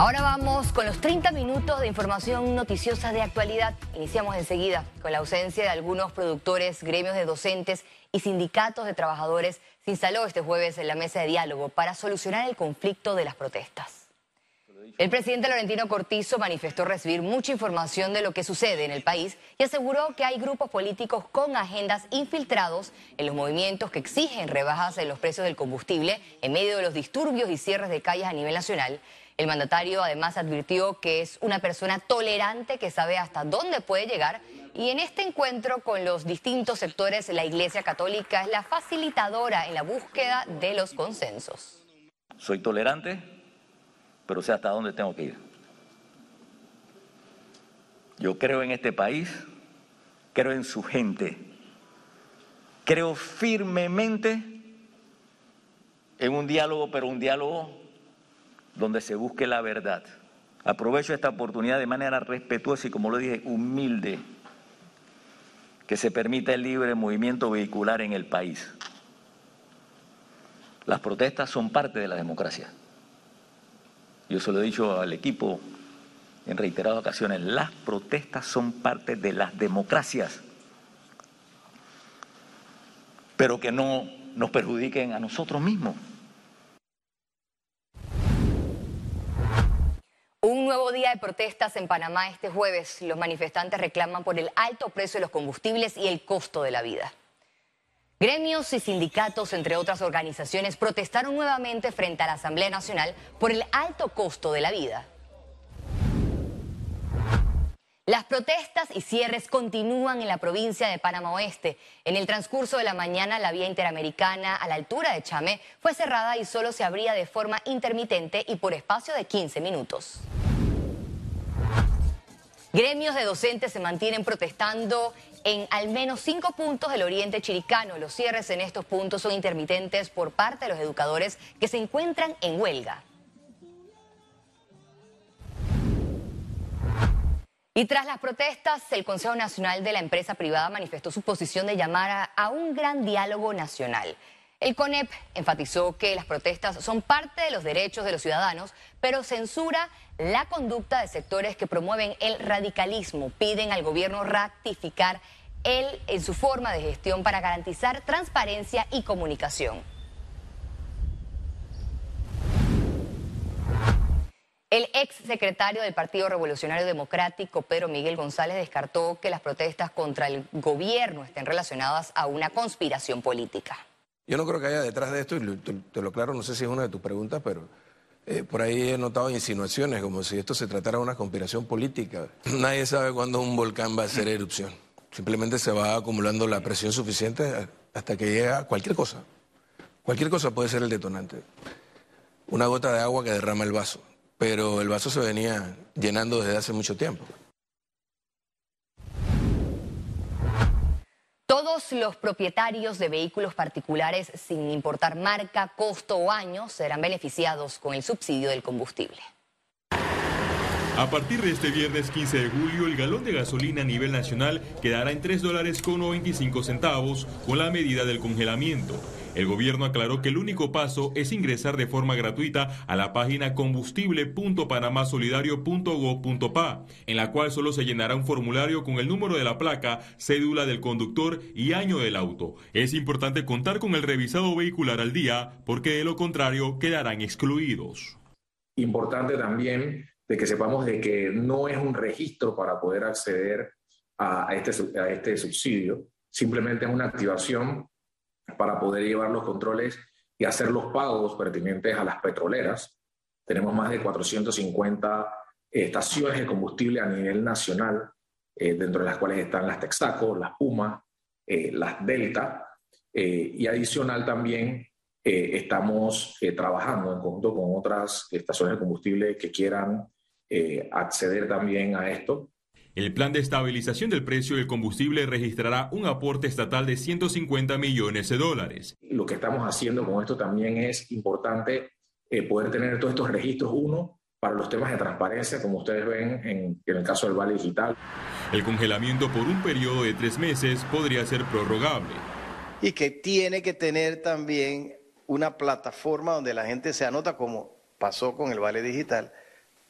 Ahora vamos con los 30 minutos de información noticiosa de actualidad. Iniciamos enseguida con la ausencia de algunos productores, gremios de docentes y sindicatos de trabajadores. Se instaló este jueves en la mesa de diálogo para solucionar el conflicto de las protestas. El presidente Laurentino Cortizo manifestó recibir mucha información de lo que sucede en el país y aseguró que hay grupos políticos con agendas infiltrados en los movimientos que exigen rebajas en los precios del combustible en medio de los disturbios y cierres de calles a nivel nacional. El mandatario además advirtió que es una persona tolerante que sabe hasta dónde puede llegar y en este encuentro con los distintos sectores la Iglesia Católica es la facilitadora en la búsqueda de los consensos. Soy tolerante, pero sé hasta dónde tengo que ir. Yo creo en este país, creo en su gente, creo firmemente en un diálogo, pero un diálogo donde se busque la verdad. Aprovecho esta oportunidad de manera respetuosa y, como lo dije, humilde, que se permita el libre movimiento vehicular en el país. Las protestas son parte de la democracia. Yo se lo he dicho al equipo en reiteradas ocasiones, las protestas son parte de las democracias, pero que no nos perjudiquen a nosotros mismos. Un nuevo día de protestas en Panamá este jueves. Los manifestantes reclaman por el alto precio de los combustibles y el costo de la vida. Gremios y sindicatos, entre otras organizaciones, protestaron nuevamente frente a la Asamblea Nacional por el alto costo de la vida. Las protestas y cierres continúan en la provincia de Panamá Oeste. En el transcurso de la mañana, la vía interamericana a la altura de Chamé fue cerrada y solo se abría de forma intermitente y por espacio de 15 minutos. Gremios de docentes se mantienen protestando en al menos cinco puntos del oriente chiricano. Los cierres en estos puntos son intermitentes por parte de los educadores que se encuentran en huelga. Y tras las protestas, el Consejo Nacional de la Empresa Privada manifestó su posición de llamar a, un gran diálogo nacional. El CONEP enfatizó que las protestas son parte de los derechos de los ciudadanos, pero censura la conducta de sectores que promueven el radicalismo. Piden al gobierno ratificar él en su forma de gestión para garantizar transparencia y comunicación. El ex secretario del Partido Revolucionario Democrático, Pedro Miguel González, descartó que las protestas contra el gobierno estén relacionadas a una conspiración política. Yo no creo que haya detrás de esto, y te, lo claro, no sé si es una de tus preguntas, pero eh, por ahí he notado insinuaciones como si esto se tratara de una conspiración política. Nadie sabe cuándo un volcán va a hacer erupción. Simplemente se va acumulando la presión suficiente hasta que llega cualquier cosa. Cualquier cosa puede ser el detonante. Una gota de agua que derrama el vaso pero el vaso se venía llenando desde hace mucho tiempo. Todos los propietarios de vehículos particulares, sin importar marca, costo o año, serán beneficiados con el subsidio del combustible. A partir de este viernes 15 de julio, el galón de gasolina a nivel nacional quedará en 3 dólares con 95 centavos con la medida del congelamiento. El gobierno aclaró que el único paso es ingresar de forma gratuita a la página combustible.panamasolidario.gov.pa, en la cual solo se llenará un formulario con el número de la placa, cédula del conductor y año del auto. Es importante contar con el revisado vehicular al día, porque de lo contrario quedarán excluidos. Importante también de que sepamos de que no es un registro para poder acceder a este, a este subsidio, simplemente es una activación para poder llevar los controles y hacer los pagos pertinentes a las petroleras. Tenemos más de 450 estaciones de combustible a nivel nacional, eh, dentro de las cuales están las Texaco, las Puma, eh, las Delta, eh, y adicional también estamos trabajando en conjunto con otras estaciones de combustible que quieran acceder también a esto el plan de estabilización del precio del combustible registrará un aporte estatal de 150 millones de dólares. Lo que estamos haciendo con esto también es importante eh, poder tener todos estos registros, uno, para los temas de transparencia, como ustedes ven en, en el caso del Vale Digital. El congelamiento por un periodo de tres meses podría ser prorrogable. Y que tiene que tener también una plataforma donde la gente se anota, como pasó con el Vale Digital,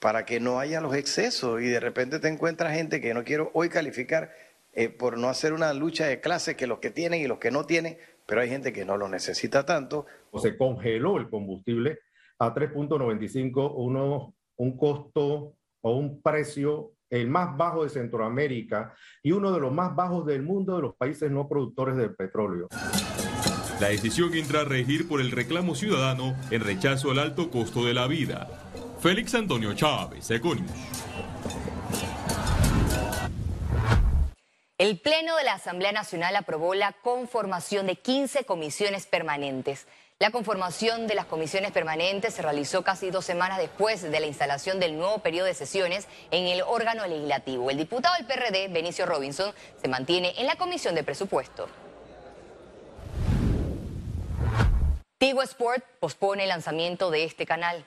para que no haya los excesos y de repente te encuentras gente que no quiero hoy calificar eh, por no hacer una lucha de clases que los que tienen y los que no tienen, pero hay gente que no lo necesita tanto. O se congeló el combustible a 3.95, uno, un costo o un precio el más bajo de Centroamérica y uno de los más bajos del mundo de los países no productores de petróleo. La decisión entra a regir por el reclamo ciudadano en rechazo al alto costo de la vida. Félix Antonio Chávez, Econius. El Pleno de la Asamblea Nacional aprobó la conformación de 15 comisiones permanentes. La conformación de las comisiones permanentes se realizó casi dos semanas después de la instalación del nuevo periodo de sesiones en el órgano legislativo. El diputado del PRD, Benicio Robinson, se mantiene en la comisión de presupuesto. Tigo Sport pospone el lanzamiento de este canal.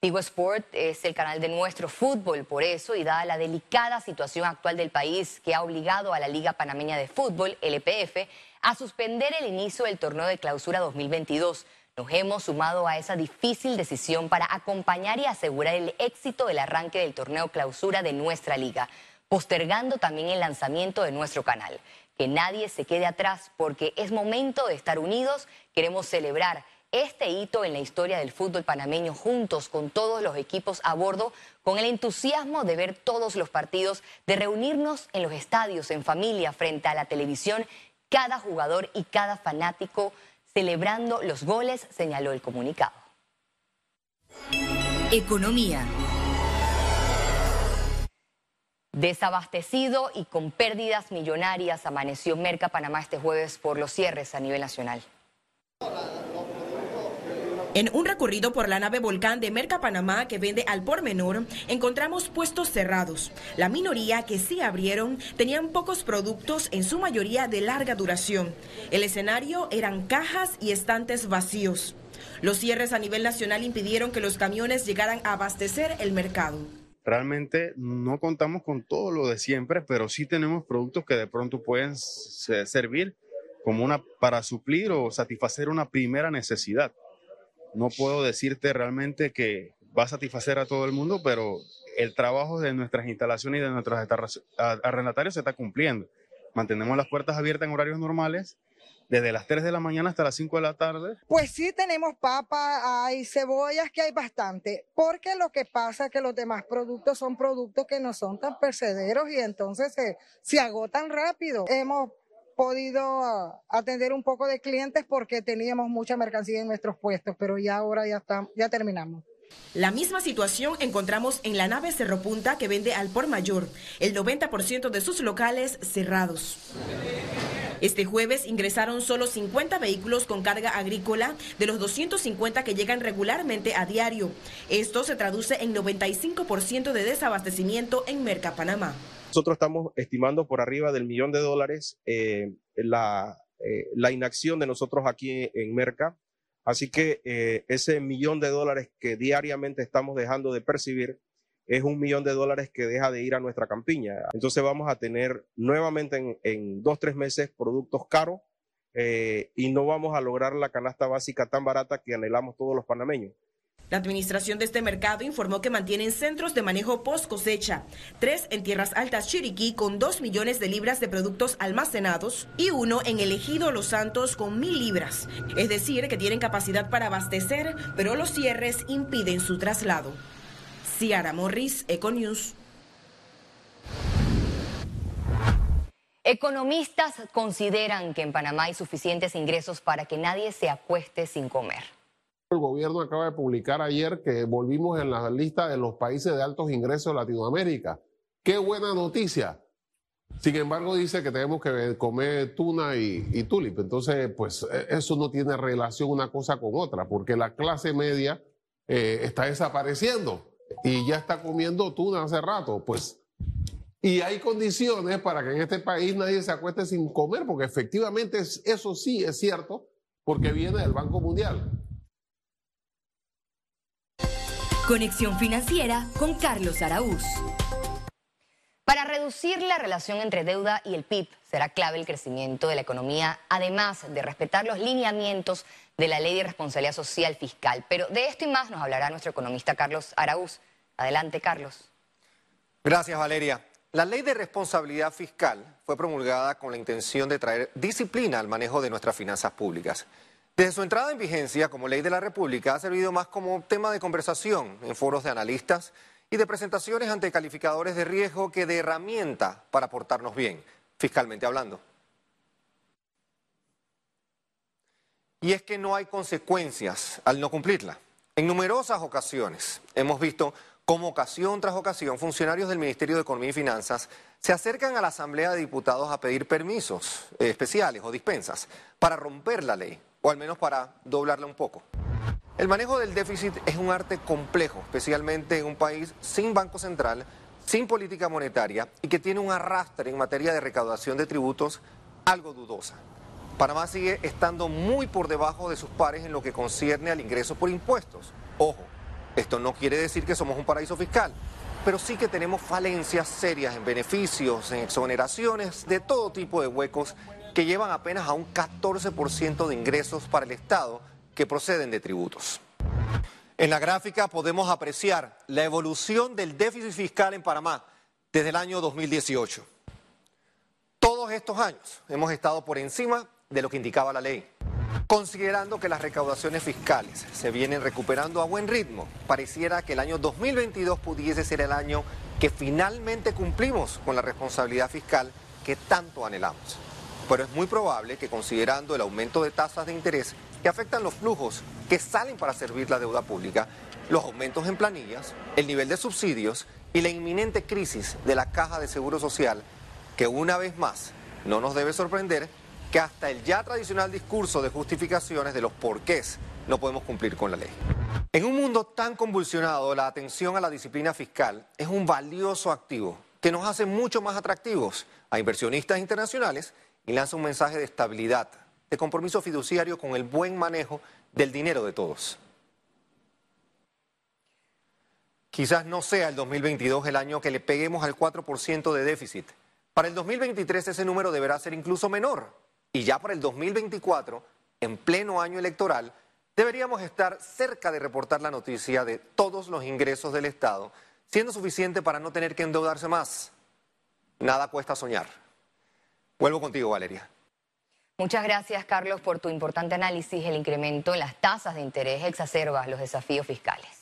Tigo Sport es el canal de nuestro fútbol, por eso, y dada la delicada situación actual del país que ha obligado a la Liga Panameña de Fútbol, LPF, a suspender el inicio del torneo de clausura 2022. Nos hemos sumado a esa difícil decisión para acompañar y asegurar el éxito del arranque del torneo clausura de nuestra liga, postergando también el lanzamiento de nuestro canal. Que nadie se quede atrás porque es momento de estar unidos, queremos celebrar este hito en la historia del fútbol panameño juntos con todos los equipos a bordo, con el entusiasmo de ver todos los partidos, de reunirnos en los estadios, en familia, frente a la televisión, cada jugador y cada fanático celebrando los goles, señaló el comunicado. Economía. Desabastecido y con pérdidas millonarias amaneció Merca Panamá este jueves por los cierres a nivel nacional. En un recorrido por la nave Volcán de Merca Panamá que vende al por menor, encontramos puestos cerrados. La minoría que sí abrieron tenían pocos productos, en su mayoría de larga duración. El escenario eran cajas y estantes vacíos. Los cierres a nivel nacional impidieron que los camiones llegaran a abastecer el mercado. Realmente no contamos con todo lo de siempre, pero sí tenemos productos que de pronto pueden servir como una para suplir o satisfacer una primera necesidad. No puedo decirte realmente que va a satisfacer a todo el mundo, pero el trabajo de nuestras instalaciones y de nuestros arrendatarios se está cumpliendo. Mantenemos las puertas abiertas en horarios normales, desde las 3 de la mañana hasta las 5 de la tarde. Pues sí tenemos papa, hay cebollas, que hay bastante, porque lo que pasa es que los demás productos son productos que no son tan percederos y entonces se, se agotan rápido. Hemos podido ah, atender un poco de clientes porque teníamos mucha mercancía en nuestros puestos, pero ya ahora ya, está, ya terminamos. La misma situación encontramos en la nave Cerro Punta que vende al por mayor, el 90% de sus locales cerrados. Este jueves ingresaron solo 50 vehículos con carga agrícola de los 250 que llegan regularmente a diario. Esto se traduce en 95% de desabastecimiento en Merca Panamá. Nosotros estamos estimando por arriba del millón de dólares eh, la, eh, la, inacción de nosotros aquí en Merca. Así que eh, ese millón de dólares que diariamente estamos dejando de percibir es un millón de dólares que deja de ir a nuestra campiña. Entonces vamos a tener nuevamente en, en dos, tres meses productos caros y no vamos a lograr la canasta básica tan barata que anhelamos todos los panameños. La administración de este mercado informó que mantienen centros de manejo post cosecha, tres en Tierras Altas Chiriquí con dos millones de libras de productos almacenados y uno en el Ejido Los Santos con mil libras. Es decir, que tienen capacidad para abastecer, pero los cierres impiden su traslado. Ciara Morris, Econews. Economistas consideran que en Panamá hay suficientes ingresos para que nadie se acueste sin comer. El gobierno acaba de publicar ayer que volvimos en la lista de los países de altos ingresos de Latinoamérica. Qué buena noticia. Sin embargo, dice que tenemos que comer tuna y, tulip. Entonces, pues e, eso no tiene relación una cosa con otra, porque la clase media eh, está desapareciendo y ya está comiendo tuna hace rato. Pues, y hay condiciones para que en este país nadie se acueste sin comer, porque efectivamente eso sí es cierto, porque viene del Banco Mundial. Conexión Financiera con Carlos Araúz. Para reducir la relación entre deuda y el PIB será clave el crecimiento de la economía, además de respetar los lineamientos de la Ley de Responsabilidad Social Fiscal. Pero de esto y más nos hablará nuestro economista Carlos Araúz. Adelante, Carlos. Gracias, Valeria. La ley de responsabilidad fiscal fue promulgada con la intención de traer disciplina al manejo de nuestras finanzas públicas. Desde su entrada en vigencia como ley de la República ha servido más como tema de conversación en foros de analistas y de presentaciones ante calificadores de riesgo que de herramienta para portarnos bien, fiscalmente hablando. Y es que no hay consecuencias al no cumplirla. En numerosas ocasiones hemos visto cómo ocasión tras ocasión funcionarios del Ministerio de Economía y Finanzas se acercan a la Asamblea de Diputados a pedir permisos eh, especiales o dispensas para romper la ley, o al menos para doblarla un poco. El manejo del déficit es un arte complejo, especialmente en un país sin Banco Central, sin política monetaria y que tiene un arrastre en materia de recaudación de tributos algo dudosa. Panamá sigue estando muy por debajo de sus pares en lo que concierne al ingreso por impuestos. Ojo, esto no quiere decir que somos un paraíso fiscal, pero sí que tenemos falencias serias en beneficios, en exoneraciones, de todo tipo de huecos que llevan apenas a un 14% de ingresos para el Estado que proceden de tributos. En la gráfica podemos apreciar la evolución del déficit fiscal en Panamá desde el año 2018. Todos estos años hemos estado por encima de lo que indicaba la ley. Considerando que las recaudaciones fiscales se vienen recuperando a buen ritmo, pareciera que el año 2022 pudiese ser el año que finalmente cumplimos con la responsabilidad fiscal que tanto anhelamos. Pero es muy probable que considerando el aumento de tasas de interés que afectan los flujos que salen para servir la deuda pública, los aumentos en planillas, el nivel de subsidios y la inminente crisis de la caja de seguro social, que una vez más no nos debe sorprender que hasta el ya tradicional discurso de justificaciones de los porqués no podemos cumplir con la ley. En un mundo tan convulsionado, la atención a la disciplina fiscal es un valioso activo que nos hace mucho más atractivos a inversionistas internacionales y lanza un mensaje de estabilidad, de compromiso fiduciario con el buen manejo del dinero de todos. Quizás no sea el 2022 el año que le peguemos al 4% de déficit. Para el 2023 ese número deberá ser incluso menor. Y ya para el 2024, en pleno año electoral, deberíamos estar cerca de reportar la noticia de todos los ingresos del Estado, siendo suficiente para no tener que endeudarse más. Nada cuesta soñar. Vuelvo contigo, Valeria. Muchas gracias, Carlos, por tu importante análisis. El incremento en las tasas de interés exacerba los desafíos fiscales.